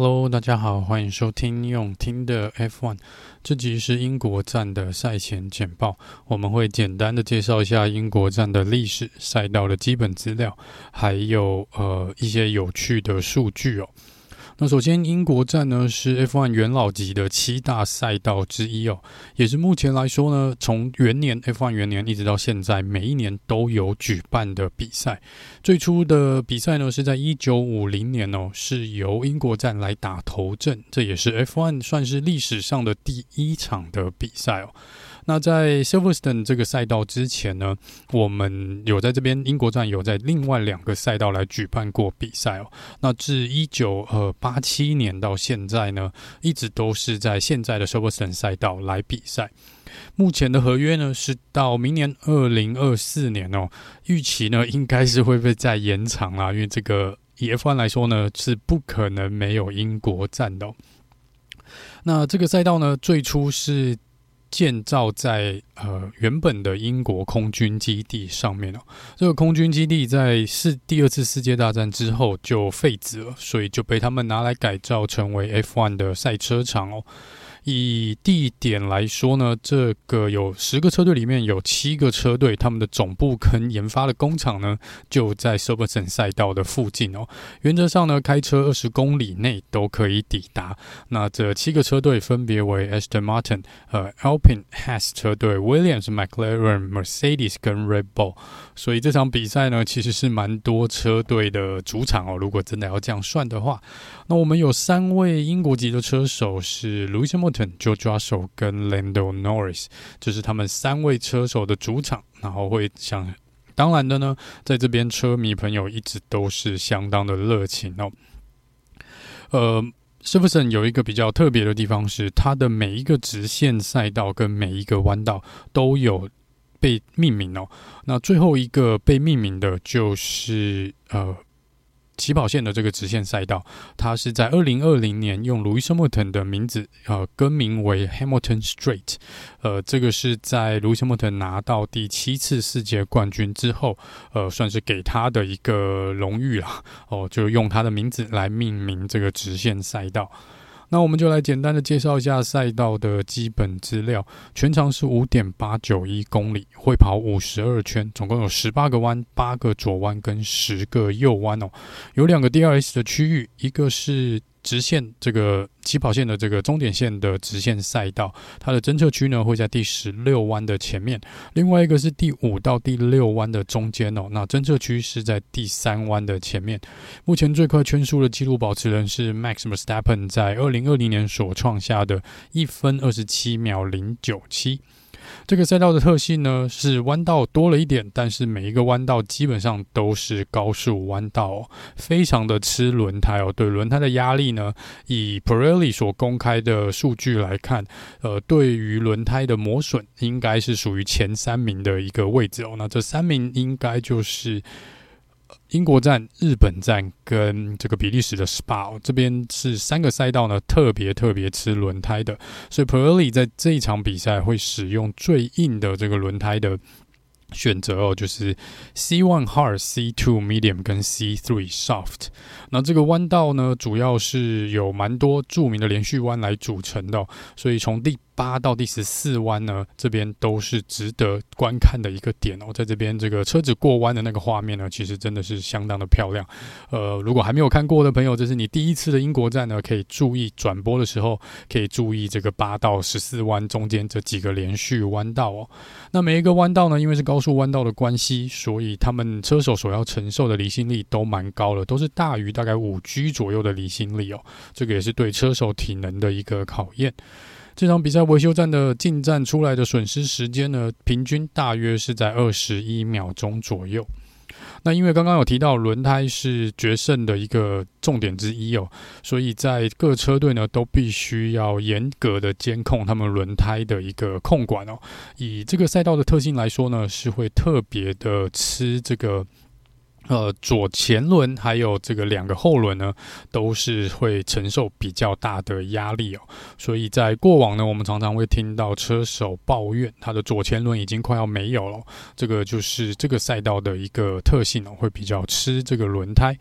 Hello，大家好，欢迎收听用听的 F1。这集是英国站的赛前简报，我们会简单的介绍一下英国站的历史、赛道的基本资料，还有呃一些有趣的数据哦。那首先，英国站呢是 F1 元老级的七大赛道之一哦，也是目前来说呢，从元年 F1 元年一直到现在，每一年都有举办的比赛。最初的比赛呢是在一九五零年哦，是由英国站来打头阵，这也是 F1 算是历史上的第一场的比赛哦。那在 Silverstone 这个赛道之前呢，我们有在这边英国站有在另外两个赛道来举办过比赛哦。那自一九呃八七年到现在呢，一直都是在现在的 Silverstone 赛道来比赛。目前的合约呢是到明年二零二四年哦，预期呢应该是会被再延长啦，因为这个以 F1 来说呢是不可能没有英国站的。那这个赛道呢最初是。建造在呃原本的英国空军基地上面哦，这个空军基地在世第二次世界大战之后就废止了，所以就被他们拿来改造成为 F1 的赛车场哦。以地点来说呢，这个有十个车队里面有七个车队，他们的总部跟研发的工厂呢就在 s u b e r s o n 赛道的附近哦。原则上呢，开车二十公里内都可以抵达。那这七个车队分别为 Aston Martin、呃 Alpine、Has 车队、Williams、McLaren、Mercedes 跟 Red Bull。所以这场比赛呢，其实是蛮多车队的主场哦。如果真的要这样算的话，那我们有三位英国籍的车手是 Lewis、George Russell 跟 Lando Norris，这是他们三位车手的主场。然后会想，当然的呢，在这边车迷朋友一直都是相当的热情哦。呃，Silverstone 有一个比较特别的地方是，它的每一个直线赛道跟每一个弯道都有。被命名哦，那最后一个被命名的就是呃起跑线的这个直线赛道，它是在二零二零年用 Lewis Hamilton 的名字呃更名为 Hamilton Street，呃，这个是在 Lewis Hamilton 拿到第七次世界冠军之后，呃，算是给他的一个荣誉啦，哦，就用他的名字来命名这个直线赛道。那我们就来简单的介绍一下赛道的基本资料。全长是五点八九一公里，会跑五十二圈，总共有十八个弯，八个左弯跟十个右弯哦。有两个 DRS 的区域，一个是。直线这个起跑线的这个终点线的直线赛道，它的侦测区呢会在第十六弯的前面，另外一个是第五到第六弯的中间哦。那侦测区是在第三弯的前面。目前最快圈速的纪录保持人是 Max Verstappen，在二零二零年所创下的一分二十七秒零九七。这个赛道的特性呢，是弯道多了一点，但是每一个弯道基本上都是高速弯道，非常的吃轮胎哦。对轮胎的压力呢，以 Pirelli 所公开的数据来看，呃，对于轮胎的磨损，应该是属于前三名的一个位置哦。那这三名应该就是。英国站、日本站跟这个比利时的 Spa 这边是三个赛道呢，特别特别吃轮胎的，所以 Pirelli 在这一场比赛会使用最硬的这个轮胎的选择哦，就是 C one hard、C two medium 跟 C three soft。那这个弯道呢，主要是有蛮多著名的连续弯来组成的，所以从第八到第十四弯呢，这边都是值得观看的一个点哦。在这边，这个车子过弯的那个画面呢，其实真的是相当的漂亮。呃，如果还没有看过的朋友，这是你第一次的英国站呢，可以注意转播的时候，可以注意这个八到十四弯中间这几个连续弯道哦。那每一个弯道呢，因为是高速弯道的关系，所以他们车手所要承受的离心力都蛮高的，都是大于大概五 G 左右的离心力哦。这个也是对车手体能的一个考验。这场比赛维修站的进站出来的损失时间呢，平均大约是在二十一秒钟左右。那因为刚刚有提到轮胎是决胜的一个重点之一哦，所以在各车队呢都必须要严格的监控他们轮胎的一个控管哦。以这个赛道的特性来说呢，是会特别的吃这个。呃，左前轮还有这个两个后轮呢，都是会承受比较大的压力哦。所以在过往呢，我们常常会听到车手抱怨，他的左前轮已经快要没有了。这个就是这个赛道的一个特性哦，会比较吃这个轮胎。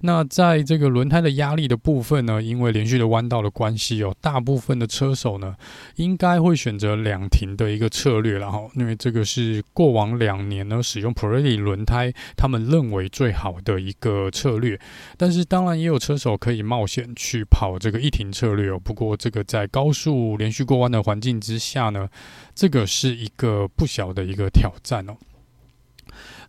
那在这个轮胎的压力的部分呢，因为连续的弯道的关系哦，大部分的车手呢，应该会选择两停的一个策略了哈。因为这个是过往两年呢，使用 Pirelli 轮胎，他们认为。最好的一个策略，但是当然也有车手可以冒险去跑这个一停策略哦。不过这个在高速连续过弯的环境之下呢，这个是一个不小的一个挑战哦。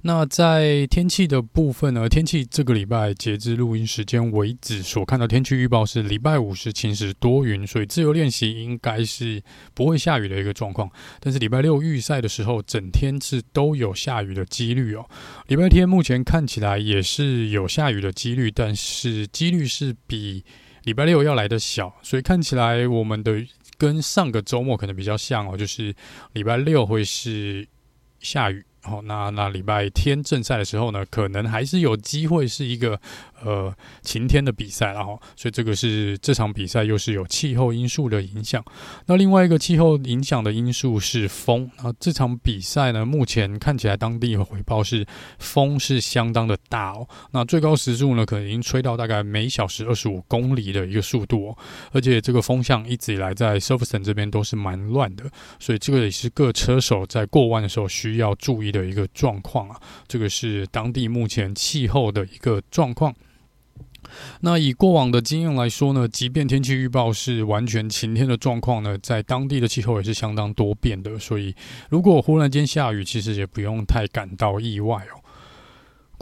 那在天气的部分呢？天气这个礼拜截至录音时间为止，所看到天气预报是礼拜五是晴时多云，所以自由练习应该是不会下雨的一个状况。但是礼拜六预赛的时候，整天是都有下雨的几率哦。礼拜天目前看起来也是有下雨的几率，但是几率是比礼拜六要来的小，所以看起来我们的跟上个周末可能比较像哦，就是礼拜六会是下雨。好，那那礼拜天正赛的时候呢，可能还是有机会是一个。呃，晴天的比赛了哈，所以这个是这场比赛又是有气候因素的影响。那另外一个气候影响的因素是风。那这场比赛呢，目前看起来当地回报是风是相当的大哦。那最高时速呢，可能已经吹到大概每小时二十五公里的一个速度哦。而且这个风向一直以来在 Silverstone 这边都是蛮乱的，所以这个也是各车手在过弯的时候需要注意的一个状况啊。这个是当地目前气候的一个状况。那以过往的经验来说呢，即便天气预报是完全晴天的状况呢，在当地的气候也是相当多变的，所以如果忽然间下雨，其实也不用太感到意外哦。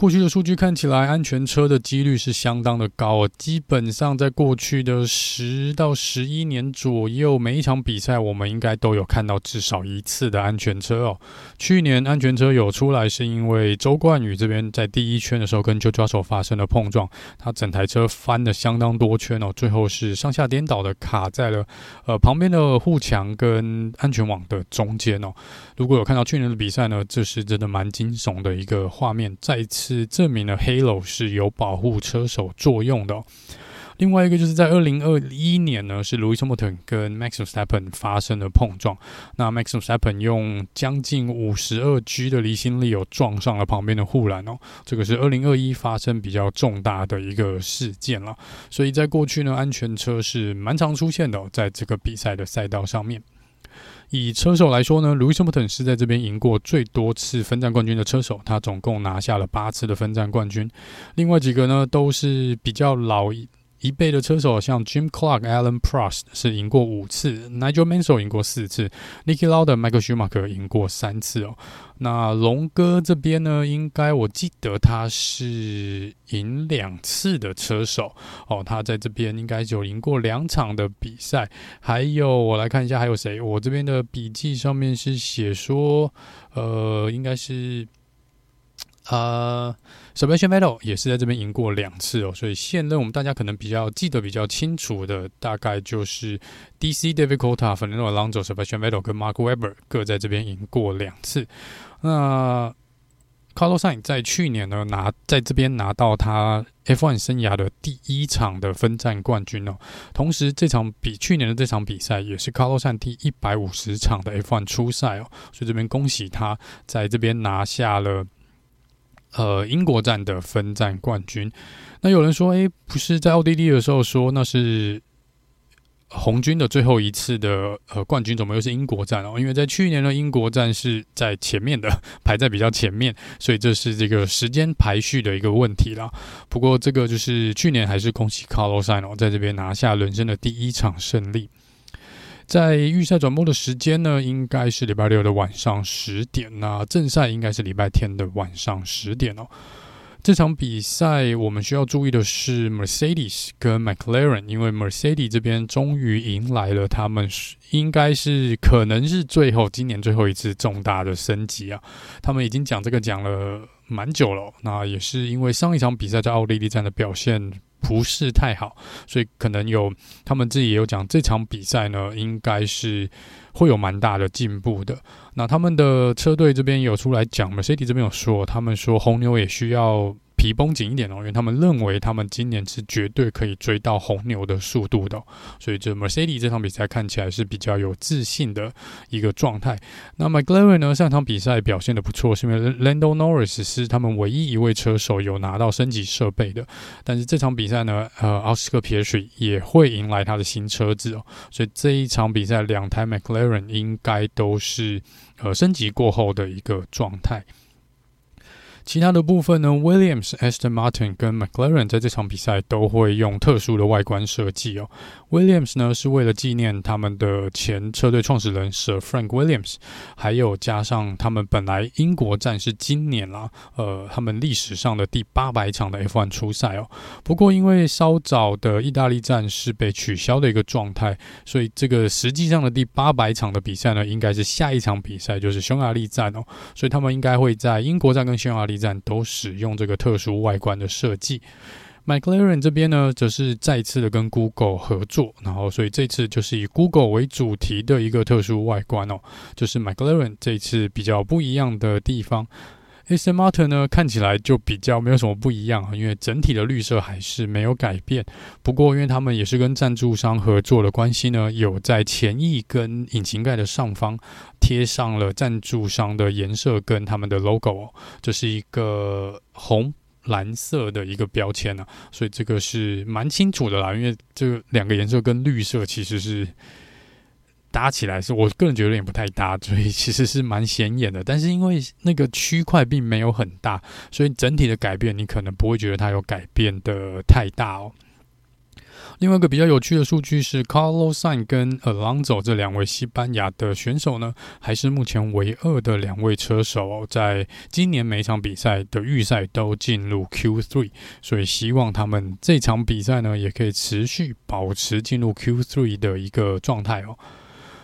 过去的数据看起来，安全车的几率是相当的高哦。基本上在过去的十到十一年左右，每一场比赛我们应该都有看到至少一次的安全车哦。去年安全车有出来，是因为周冠宇这边在第一圈的时候跟 Joe Russell 发生了碰撞，他整台车翻了相当多圈哦，最后是上下颠倒的卡在了呃旁边的护墙跟安全网的中间哦。如果有看到去年的比赛呢，这是真的蛮惊悚的一个画面，再一次。是证明了 Halo 是有保护车手作用的。另外一个就是在二零二一年呢，是 Lewis Hamilton 跟 Max Verstappen 发生了碰撞。那 Max Verstappen 用将近五十二 G 的离心力有撞上了旁边的护栏哦。这个是二零二一发生比较重大的一个事件了。所以在过去呢，安全车是蛮常出现的，在这个比赛的赛道上面。以车手来说呢，Louis Hamilton 是在这边赢过最多次分站冠军的车手，他总共拿下了八次的分站冠军。另外几个呢，都是比较老一倍的车手，像 Jim Clark、Alan Prost 是赢过五次，Nigel Mansell 赢过四次，Niki Lauda、Michael Schumacher 赢过三次哦。那龙哥这边呢，应该我记得他是赢两次的车手哦，他在这边应该就赢过两场的比赛。还有我来看一下还有谁，我这边的笔记上面是写说，呃，应该是。呃，Sebastian Vettel 也是在这边赢过两次哦，所以现任我们大家可能比较记得比较清楚的，大概就是 DC David Coulthard、Fernando Alonso、Sebastian Vettel 跟 Mark Webber 各在这边赢过两次。那 Carlos Sain 在去年呢拿在这边拿到他 F1 生涯的第一场的分站冠军哦，同时这场比去年的这场比赛也是 Carlos Sain 第一百五十场的 F1 初赛哦，所以这边恭喜他在这边拿下了。呃，英国站的分站冠军。那有人说，诶，不是在奥地利的时候说那是红军的最后一次的呃冠军，怎么又是英国站哦？因为在去年的英国站是在前面的，排在比较前面，所以这是这个时间排序的一个问题啦。不过这个就是去年还是恭喜 Carlos Sainz 在这边拿下人生的第一场胜利。在预赛转播的时间呢，应该是礼拜六的晚上十点。那正赛应该是礼拜天的晚上十点哦。这场比赛我们需要注意的是 Mercedes 跟 McLaren，因为 Mercedes 这边终于迎来了他们应该是可能是最后今年最后一次重大的升级啊。他们已经讲这个讲了蛮久了，那也是因为上一场比赛在奥地利站的表现。不是太好，所以可能有他们自己也有讲，这场比赛呢，应该是会有蛮大的进步的。那他们的车队这边有出来讲，Mercedes 这边有说，他们说红牛也需要皮绷紧一点哦，因为他们认为他们今年是绝对可以追到红牛的速度的，所以这 Mercedes 这场比赛看起来是比较有自信的一个状态。那 McLaren 呢，上场比赛表现得不错，是因为 Lando Norris 是他们唯一一位车手有拿到升级设备的。但是这场比赛呢，呃，奥斯克皮耶水也会迎来他的新车子哦，所以这一场比赛两台 McLaren 应该都是呃升级过后的一个状态。其他的部分呢，Williams、Aston Martin 跟 McLaren 在这场比赛都会用特殊的外观设计哦。Williams 呢是为了纪念他们的前车队创始人 Sir Frank Williams，还有加上他们本来英国站是今年啦，呃，他们历史上的第八百场的 F1 初赛哦。不过因为稍早的意大利站是被取消的一个状态，所以这个实际上的第八百场的比赛呢，应该是下一场比赛就是匈牙利站哦。所以他们应该会在英国站跟匈牙利站都使用这个特殊外观的设计。McLaren 这边呢，则是再次的跟 Google 合作，然后所以这次就是以 Google 为主题的一个特殊外观哦，就是 McLaren 这次比较不一样的地方。Aston Martin 呢，看起来就比较没有什么不一样啊，因为整体的绿色还是没有改变。不过，因为他们也是跟赞助商合作的关系呢，有在前翼跟引擎盖的上方贴上了赞助商的颜色跟他们的 logo 哦，这是一个红。蓝色的一个标签呢、啊，所以这个是蛮清楚的啦。因为这两个颜色跟绿色其实是搭起来，是我个人觉得有点不太搭，所以其实是蛮显眼的。但是因为那个区块并没有很大，所以整体的改变你可能不会觉得它有改变的太大哦。另外一个比较有趣的数据是，Carlos Sain 跟 Alonso 这两位西班牙的选手呢，还是目前唯二的两位车手，在今年每场比赛的预赛都进入 Q3，所以希望他们这场比赛呢，也可以持续保持进入 Q3 的一个状态哦。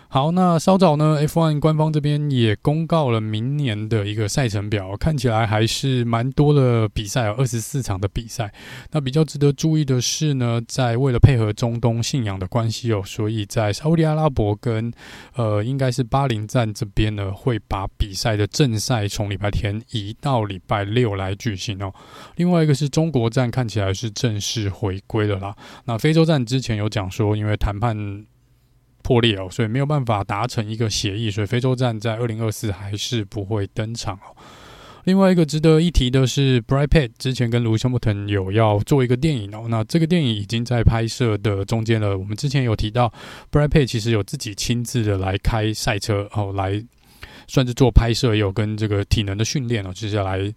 好，那稍早呢，F1 官方这边也公告了明年的一个赛程表，看起来还是蛮多的比赛，有二十四场的比赛。那比较值得注意的是呢，在为了配合中东信仰的关系哦，所以在沙乌地阿拉伯跟呃，应该是巴林站这边呢，会把比赛的正赛从礼拜天移到礼拜六来举行哦。另外一个是中国站，看起来是正式回归了啦。那非洲站之前有讲说，因为谈判。破裂哦，所以没有办法达成一个协议，所以非洲站在二零二四还是不会登场哦。另外一个值得一提的是，Brad Pitt 之前跟 Lewis Hamilton 有要做一个电影哦，那这个电影已经在拍摄的中间了。我们之前有提到，Brad Pitt 其实有自己亲自的来开赛车哦，来算是做拍摄，也有跟这个体能的训练哦，接下来。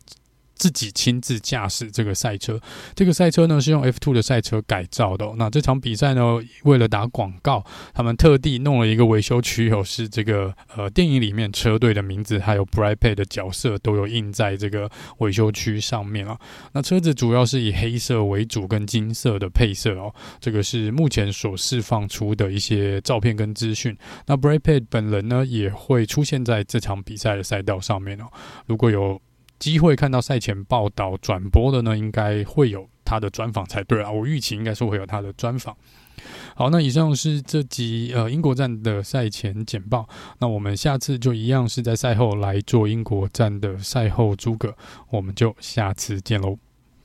自己亲自驾驶这个赛车，这个赛车呢是用 F2 的赛车改造的。那这场比赛呢，为了打广告，他们特地弄了一个维修区，有是这个呃电影里面车队的名字，还有 Brad Pitt 的角色都有印在这个维修区上面啊。那车子主要是以黑色为主，跟金色的配色哦。这个是目前所释放出的一些照片跟资讯。那 Brad Pitt 本人呢也会出现在这场比赛的赛道上面哦。如果有机会看到赛前报道转播的呢，应该会有他的专访才对啊。我预期应该是会有他的专访。好，那以上是这集呃英国站的赛前简报。那我们下次就一样是在赛后来做英国站的赛后诸葛。我们就下次见喽，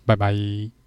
拜拜。